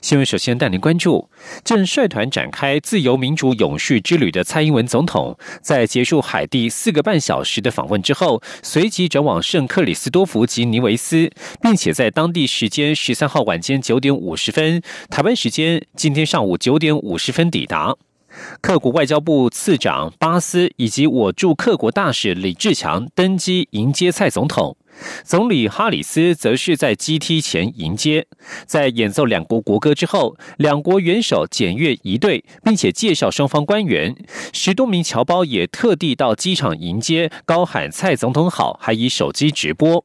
新闻首先带您关注，正率团展开自由民主永续之旅的蔡英文总统，在结束海地四个半小时的访问之后，随即转往圣克里斯多福及尼维斯，并且在当地时间十三号晚间九点五十分，台湾时间今天上午九点五十分抵达。克国外交部次长巴斯以及我驻克国大使李志强登机迎接蔡总统。总理哈里斯则是在机梯前迎接，在演奏两国国歌之后，两国元首检阅仪队，并且介绍双方官员。十多名侨胞也特地到机场迎接，高喊“蔡总统好”，还以手机直播。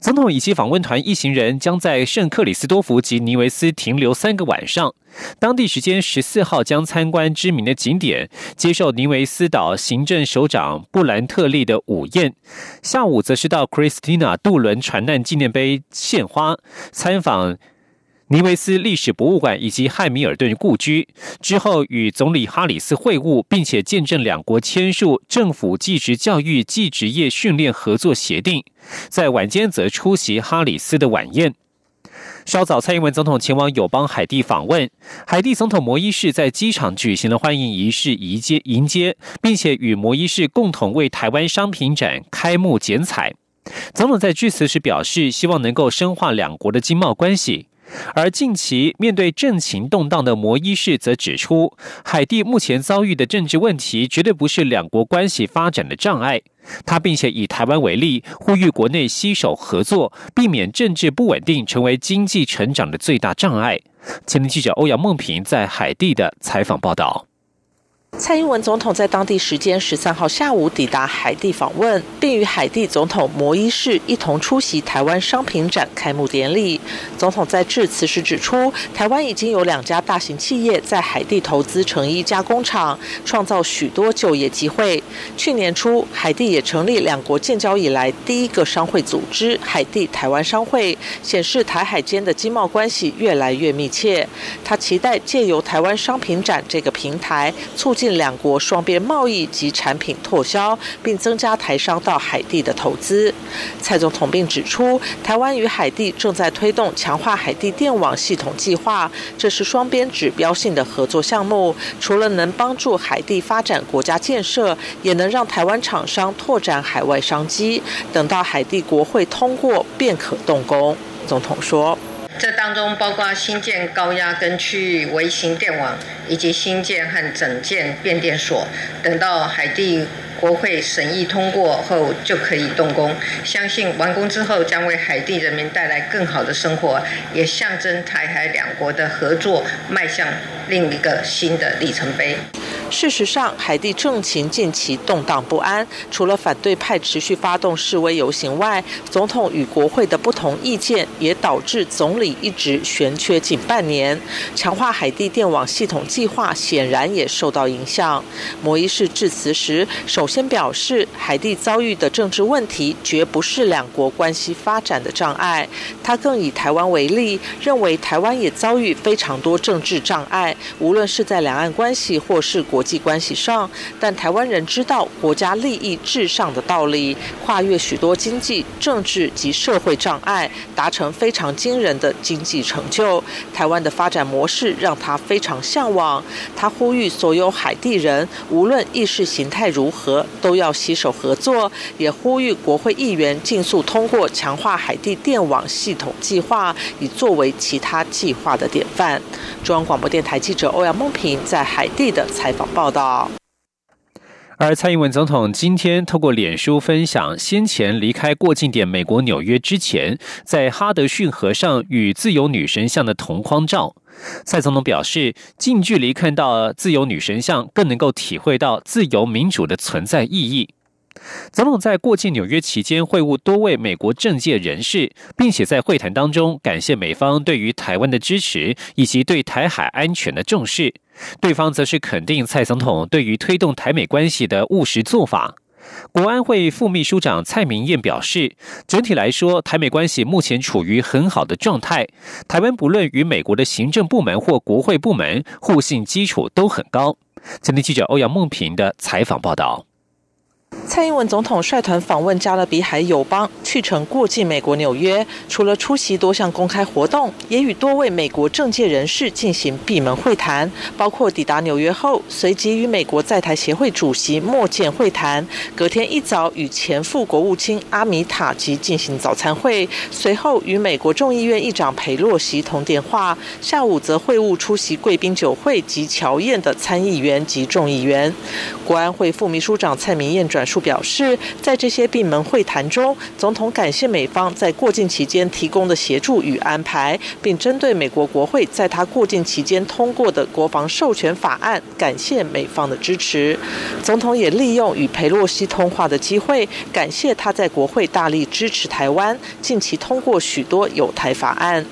总统以及访问团一行人将在圣克里斯多福及尼维斯停留三个晚上。当地时间十四号将参观知名的景点，接受尼维斯岛行政首长布兰特利的午宴。下午则是到 Christina 渡轮船难纪念碑献花，参访。尼维斯历史博物馆以及汉密尔顿故居之后，与总理哈里斯会晤，并且见证两国签署政府技职教育技职业训练合作协定。在晚间则出席哈里斯的晚宴。稍早，蔡英文总统前往友邦海地访问，海地总统摩伊士在机场举行了欢迎仪式迎接迎接，并且与摩伊士共同为台湾商品展开幕剪彩。总统在致辞时表示，希望能够深化两国的经贸关系。而近期面对政情动荡的摩伊士则指出，海地目前遭遇的政治问题绝对不是两国关系发展的障碍。他并且以台湾为例，呼吁国内携手合作，避免政治不稳定成为经济成长的最大障碍。前天记者欧阳梦平在海地的采访报道。蔡英文总统在当地时间十三号下午抵达海地访问，并与海地总统摩伊士一同出席台湾商品展开幕典礼。总统在致辞时指出，台湾已经有两家大型企业在海地投资成一家工厂，创造许多就业机会。去年初，海地也成立两国建交以来第一个商会组织——海地台湾商会，显示台海间的经贸关系越来越密切。他期待借由台湾商品展这个平台，促进。两国双边贸易及产品拓销，并增加台商到海地的投资。蔡总统并指出，台湾与海地正在推动强化海地电网系统计划，这是双边指标性的合作项目。除了能帮助海地发展国家建设，也能让台湾厂商拓展海外商机。等到海地国会通过，便可动工。总统说。这当中包括新建高压跟区域微型电网，以及新建和整建变电所。等到海地国会审议通过后，就可以动工。相信完工之后，将为海地人民带来更好的生活，也象征台海两国的合作迈向另一个新的里程碑。事实上，海地政情近期动荡不安，除了反对派持续发动示威游行外，总统与国会的不同意见也导致总理一直悬缺近半年。强化海地电网系统计划显然也受到影响。摩伊士致辞时，首先表示，海地遭遇的政治问题绝不是两国关系发展的障碍。他更以台湾为例，认为台湾也遭遇非常多政治障碍，无论是在两岸关系或是国。国际关系上，但台湾人知道国家利益至上的道理，跨越许多经济、政治及社会障碍，达成非常惊人的经济成就。台湾的发展模式让他非常向往。他呼吁所有海地人，无论意识形态如何，都要携手合作。也呼吁国会议员尽速通过强化海地电网系统计划，以作为其他计划的典范。中央广播电台记者欧阳梦平在海地的采访。报道。而蔡英文总统今天透过脸书分享先前离开过境点美国纽约之前，在哈德逊河上与自由女神像的同框照。蔡总统表示，近距离看到自由女神像，更能够体会到自由民主的存在意义。总统在过境纽约期间会晤多位美国政界人士，并且在会谈当中感谢美方对于台湾的支持以及对台海安全的重视。对方则是肯定蔡总统对于推动台美关系的务实做法。国安会副秘书长蔡明燕表示，整体来说，台美关系目前处于很好的状态。台湾不论与美国的行政部门或国会部门互信基础都很高。前天记者欧阳梦平的采访报道。蔡英文总统率团访问加勒比海友邦，去程过境美国纽约。除了出席多项公开活动，也与多位美国政界人士进行闭门会谈，包括抵达纽约后，随即与美国在台协会主席莫健会谈。隔天一早与前副国务卿阿米塔吉进行早餐会，随后与美国众议院议长佩洛西通电话。下午则会晤出席贵宾酒会及乔宴的参议员及众议员。国安会副秘书长蔡明燕转述表示，在这些闭门会谈中，总统感谢美方在过境期间提供的协助与安排，并针对美国国会在他过境期间通过的国防授权法案，感谢美方的支持。总统也利用与佩洛西通话的机会，感谢他在国会大力支持台湾，近期通过许多有台法案。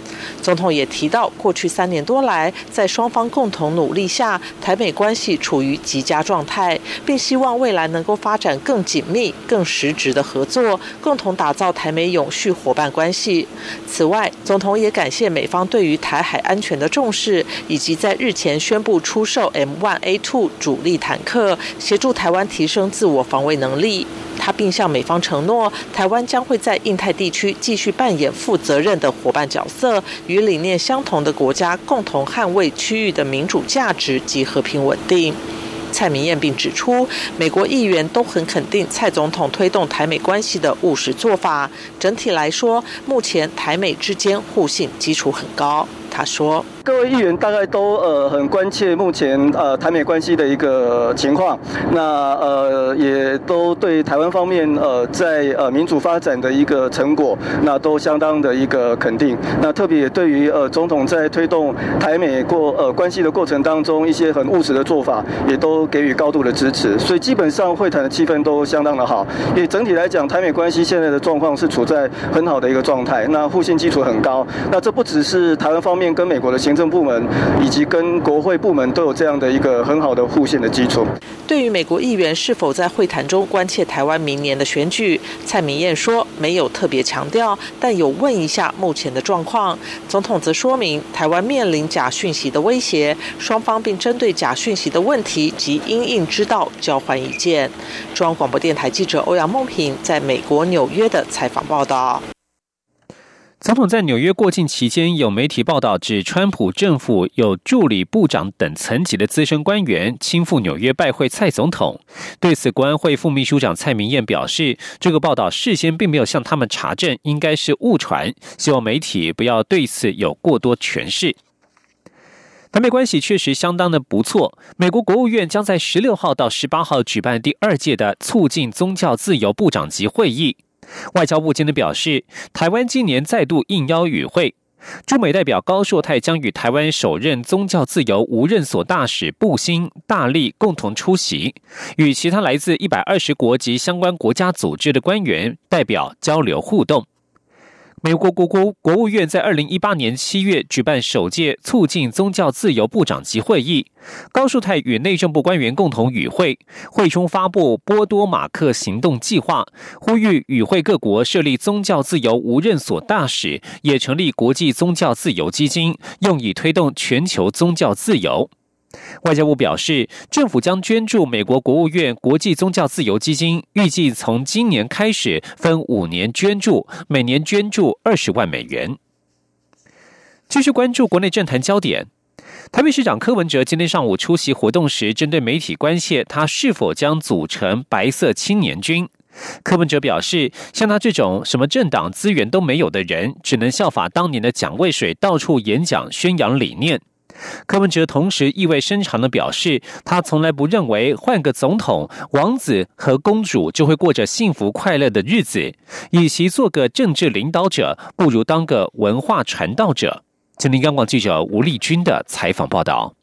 总统也提到，过去三年多来，在双方共同努力下，台美关系处于极佳状态。并希望未来能够发展更紧密、更实质的合作，共同打造台美永续伙伴关系。此外，总统也感谢美方对于台海安全的重视，以及在日前宣布出售 M1A2 主力坦克，协助台湾提升自我防卫能力。他并向美方承诺，台湾将会在印太地区继续扮演负责任的伙伴角色，与理念相同的国家共同捍卫区域的民主价值及和平稳定。蔡明燕并指出，美国议员都很肯定蔡总统推动台美关系的务实做法。整体来说，目前台美之间互信基础很高。他说。各位议员大概都呃很关切目前呃台美关系的一个情况，那呃也都对台湾方面呃在呃民主发展的一个成果，那都相当的一个肯定。那特别对于呃总统在推动台美过呃关系的过程当中一些很务实的做法，也都给予高度的支持。所以基本上会谈的气氛都相当的好。也整体来讲，台美关系现在的状况是处在很好的一个状态，那互信基础很高。那这不只是台湾方面跟美国的。行政部门以及跟国会部门都有这样的一个很好的互信的基础。对于美国议员是否在会谈中关切台湾明年的选举，蔡明燕说没有特别强调，但有问一下目前的状况。总统则说明台湾面临假讯息的威胁，双方并针对假讯息的问题及因应之道交换意见。中央广播电台记者欧阳梦平在美国纽约的采访报道。总统在纽约过境期间，有媒体报道指，川普政府有助理部长等层级的资深官员亲赴纽约拜会蔡总统。对此，国安会副秘书长蔡明燕表示，这个报道事先并没有向他们查证，应该是误传，希望媒体不要对此有过多诠释。台美关系确实相当的不错。美国国务院将在十六号到十八号举办第二届的促进宗教自由部长级会议。外交部今天表示，台湾今年再度应邀与会，驻美代表高硕泰将与台湾首任宗教自由无任所大使布兴大力共同出席，与其他来自一百二十国及相关国家组织的官员代表交流互动。美国国国国务院在二零一八年七月举办首届促进宗教自由部长级会议，高树泰与内政部官员共同与会，会中发布波多马克行动计划，呼吁与会各国设立宗教自由无任所大使，也成立国际宗教自由基金，用以推动全球宗教自由。外交部表示，政府将捐助美国国务院国际宗教自由基金，预计从今年开始分五年捐助，每年捐助二十万美元。继续关注国内政坛焦点，台北市长柯文哲今天上午出席活动时，针对媒体关切他是否将组成白色青年军，柯文哲表示，像他这种什么政党资源都没有的人，只能效法当年的蒋渭水，到处演讲宣扬理念。柯文哲同时意味深长地表示，他从来不认为换个总统，王子和公主就会过着幸福快乐的日子。与其做个政治领导者，不如当个文化传道者。吉林央广记者吴丽君的采访报道。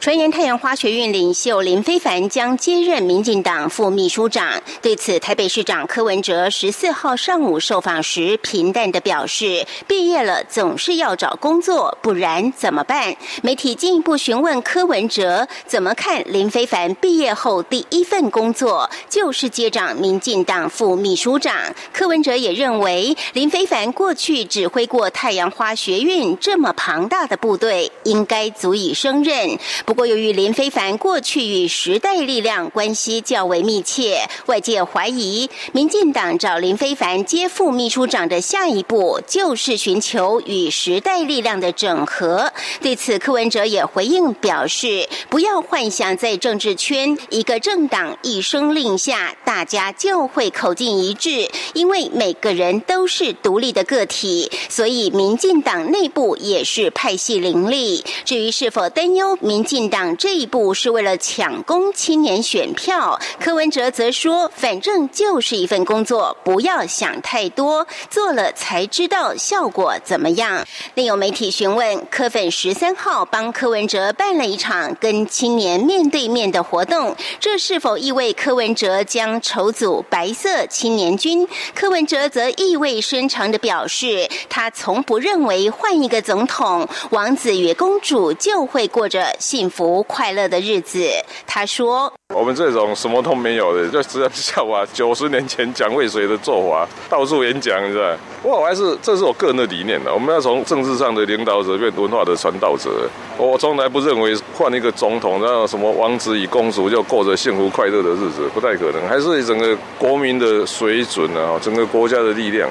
传言太阳花学运领袖林非凡将接任民进党副秘书长。对此，台北市长柯文哲十四号上午受访时，平淡的表示：“毕业了总是要找工作，不然怎么办？”媒体进一步询问柯文哲怎么看林非凡毕业后第一份工作就是接掌民进党副秘书长。柯文哲也认为，林非凡过去指挥过太阳花学运这么庞大的部队，应该足以胜任。不过，由于林非凡过去与时代力量关系较为密切，外界怀疑民进党找林非凡接副秘书长的下一步就是寻求与时代力量的整合。对此，柯文哲也回应表示：“不要幻想在政治圈一个政党一声令下，大家就会口径一致，因为每个人都是独立的个体，所以民进党内部也是派系林立。至于是否担忧民进，”党这一步是为了抢攻青年选票，柯文哲则说：“反正就是一份工作，不要想太多，做了才知道效果怎么样。”另有媒体询问，柯粉十三号帮柯文哲办了一场跟青年面对面的活动，这是否意味柯文哲将筹组白色青年军？柯文哲则意味深长的表示，他从不认为换一个总统，王子与公主就会过着幸。福快乐的日子，他说：“我们这种什么都没有的，就只能像我九十年前蒋渭水的做法，到处演讲，是吧？不过我还是这是我个人的理念的。我们要从政治上的领导者变文化的传道者。我从来不认为换一个总统，然后什么王子与公主就过着幸福快乐的日子，不太可能。还是整个国民的水准啊，整个国家的力量。”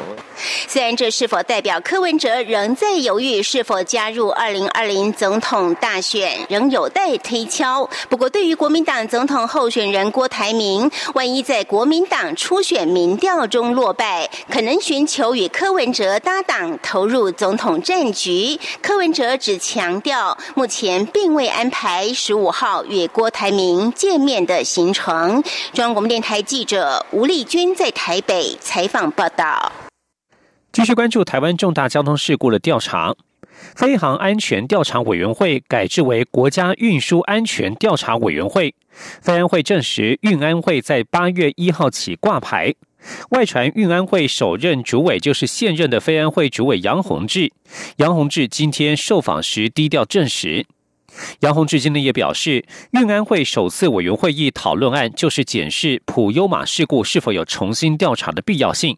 虽然这是否代表柯文哲仍在犹豫是否加入二零二零总统大选，仍有待推敲。不过，对于国民党总统候选人郭台铭，万一在国民党初选民调中落败，可能寻求与柯文哲搭档投入总统战局。柯文哲只强调，目前并未安排十五号与郭台铭见面的行程。中央广播电台记者吴丽君在台北采访报道。继续关注台湾重大交通事故的调查，飞航安全调查委员会改制为国家运输安全调查委员会。飞安会证实，运安会在八月一号起挂牌。外传运安会首任主委就是现任的飞安会主委杨宏志。杨宏志今天受访时低调证实。杨宏志今天也表示，运安会首次委员会议讨论案就是检视普优马事故是否有重新调查的必要性。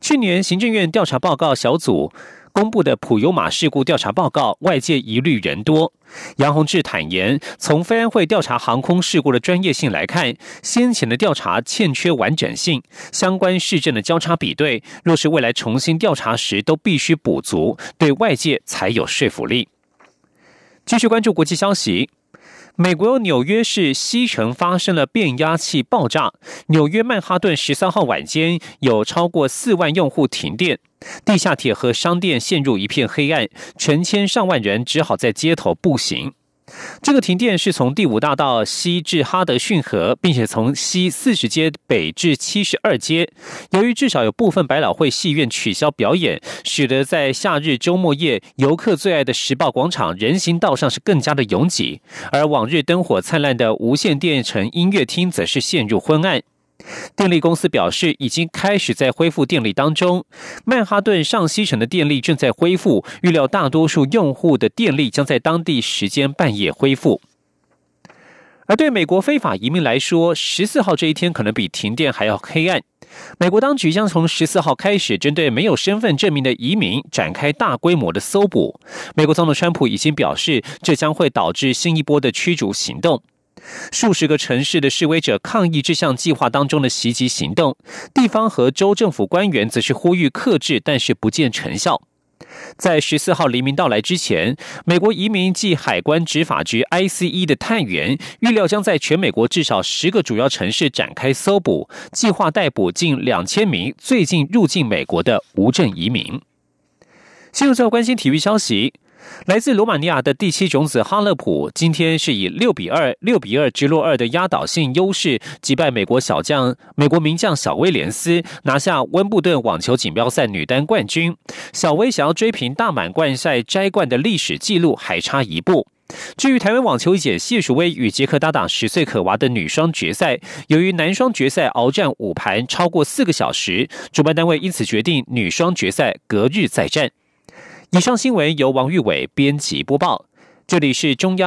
去年行政院调查报告小组公布的普悠马事故调查报告，外界疑虑人多。杨洪志坦言，从非安会调查航空事故的专业性来看，先前的调查欠缺完整性，相关事证的交叉比对，若是未来重新调查时，都必须补足，对外界才有说服力。继续关注国际消息。美国纽约市西城发生了变压器爆炸，纽约曼哈顿十三号晚间有超过四万用户停电，地下铁和商店陷入一片黑暗，成千上万人只好在街头步行。这个停电是从第五大道西至哈德逊河，并且从西四十街北至七十二街。由于至少有部分百老汇戏院取消表演，使得在夏日周末夜游客最爱的时报广场人行道上是更加的拥挤，而往日灯火灿烂的无线电城音乐厅则是陷入昏暗。电力公司表示，已经开始在恢复电力当中。曼哈顿上西城的电力正在恢复，预料大多数用户的电力将在当地时间半夜恢复。而对美国非法移民来说，十四号这一天可能比停电还要黑暗。美国当局将从十四号开始，针对没有身份证明的移民展开大规模的搜捕。美国总统川普已经表示，这将会导致新一波的驱逐行动。数十个城市的示威者抗议这项计划当中的袭击行动，地方和州政府官员则是呼吁克制，但是不见成效。在十四号黎明到来之前，美国移民及海关执法局 （ICE） 的探员预料将在全美国至少十个主要城市展开搜捕，计划逮捕近两千名最近入境美国的无证移民。新闻最后关心体育消息。来自罗马尼亚的第七种子哈勒普，今天是以六比二、六比二直落二的压倒性优势击败美国小将、美国名将小威廉斯，拿下温布顿网球锦标赛女单冠军。小威想要追平大满贯赛摘冠的历史纪录，还差一步。至于台湾网球姐谢淑薇与捷克搭档十岁可娃的女双决赛，由于男双决赛鏖战五盘超过四个小时，主办单位因此决定女双决赛隔日再战。以上新闻由王玉伟编辑播报这里是中央